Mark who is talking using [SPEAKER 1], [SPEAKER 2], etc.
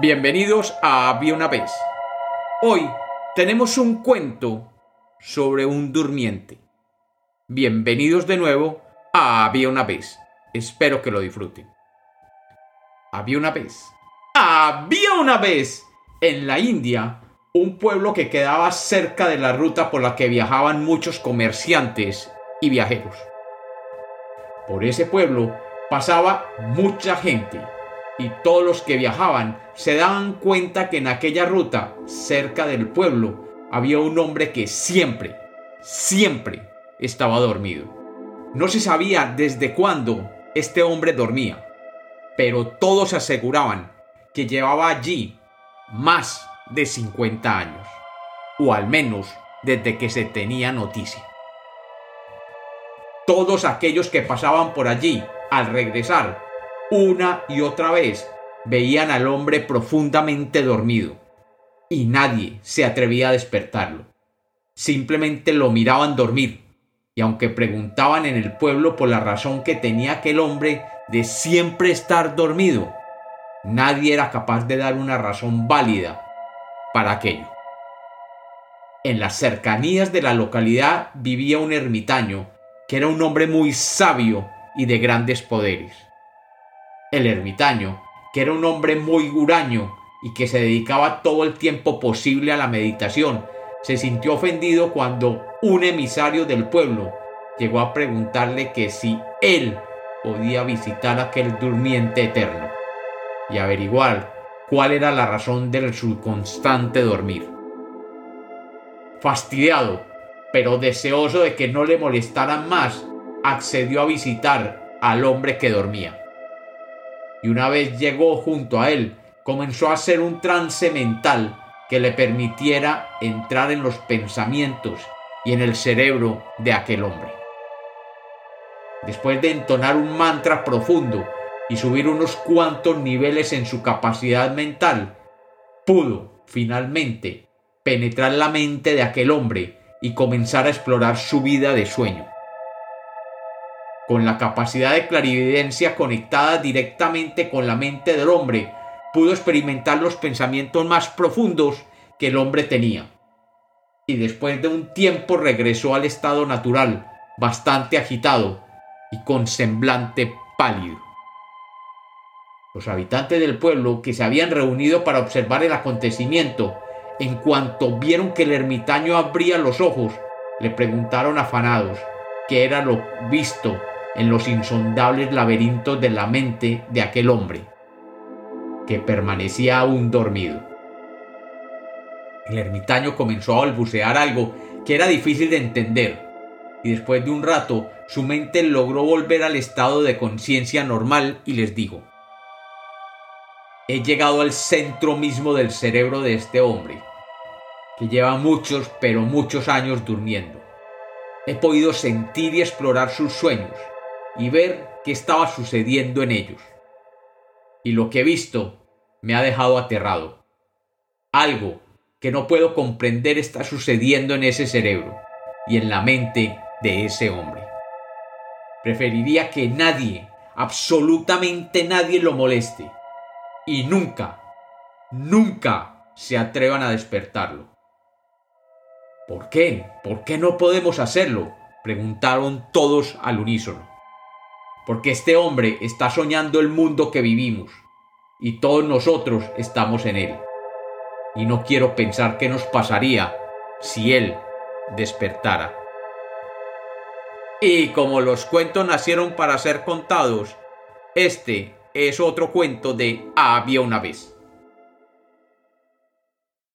[SPEAKER 1] Bienvenidos a Había una vez. Hoy tenemos un cuento sobre un durmiente. Bienvenidos de nuevo a Había una vez. Espero que lo disfruten. Había una vez. Había una vez en la India un pueblo que quedaba cerca de la ruta por la que viajaban muchos comerciantes y viajeros. Por ese pueblo pasaba mucha gente y todos los que viajaban se daban cuenta que en aquella ruta, cerca del pueblo, había un hombre que siempre, siempre estaba dormido. No se sabía desde cuándo este hombre dormía, pero todos aseguraban que llevaba allí más de 50 años, o al menos desde que se tenía noticia. Todos aquellos que pasaban por allí, al regresar, una y otra vez, veían al hombre profundamente dormido, y nadie se atrevía a despertarlo. Simplemente lo miraban dormir, y aunque preguntaban en el pueblo por la razón que tenía aquel hombre de siempre estar dormido, nadie era capaz de dar una razón válida para aquello. En las cercanías de la localidad vivía un ermitaño que era un hombre muy sabio y de grandes poderes. El ermitaño, que era un hombre muy huraño y que se dedicaba todo el tiempo posible a la meditación, se sintió ofendido cuando un emisario del pueblo llegó a preguntarle que si él podía visitar aquel durmiente eterno y averiguar cuál era la razón de su constante dormir. Fastidiado, pero deseoso de que no le molestaran más, accedió a visitar al hombre que dormía. Y una vez llegó junto a él, comenzó a hacer un trance mental que le permitiera entrar en los pensamientos y en el cerebro de aquel hombre. Después de entonar un mantra profundo, y subir unos cuantos niveles en su capacidad mental, pudo, finalmente, penetrar la mente de aquel hombre y comenzar a explorar su vida de sueño. Con la capacidad de clarividencia conectada directamente con la mente del hombre, pudo experimentar los pensamientos más profundos que el hombre tenía. Y después de un tiempo regresó al estado natural, bastante agitado y con semblante pálido. Los habitantes del pueblo que se habían reunido para observar el acontecimiento, en cuanto vieron que el ermitaño abría los ojos, le preguntaron afanados qué era lo visto en los insondables laberintos de la mente de aquel hombre, que permanecía aún dormido. El ermitaño comenzó a balbucear algo que era difícil de entender, y después de un rato su mente logró volver al estado de conciencia normal y les dijo, he llegado al centro mismo del cerebro de este hombre, que lleva muchos, pero muchos años durmiendo. He podido sentir y explorar sus sueños y ver qué estaba sucediendo en ellos. Y lo que he visto me ha dejado aterrado. Algo que no puedo comprender está sucediendo en ese cerebro y en la mente de ese hombre. Preferiría que nadie, absolutamente nadie lo moleste y nunca, nunca se atrevan a despertarlo. ¿Por qué? ¿Por qué no podemos hacerlo? preguntaron todos al unísono. Porque este hombre está soñando el mundo que vivimos y todos nosotros estamos en él. Y no quiero pensar qué nos pasaría si él despertara. Y como los cuentos nacieron para ser contados, este es otro cuento de Había una vez.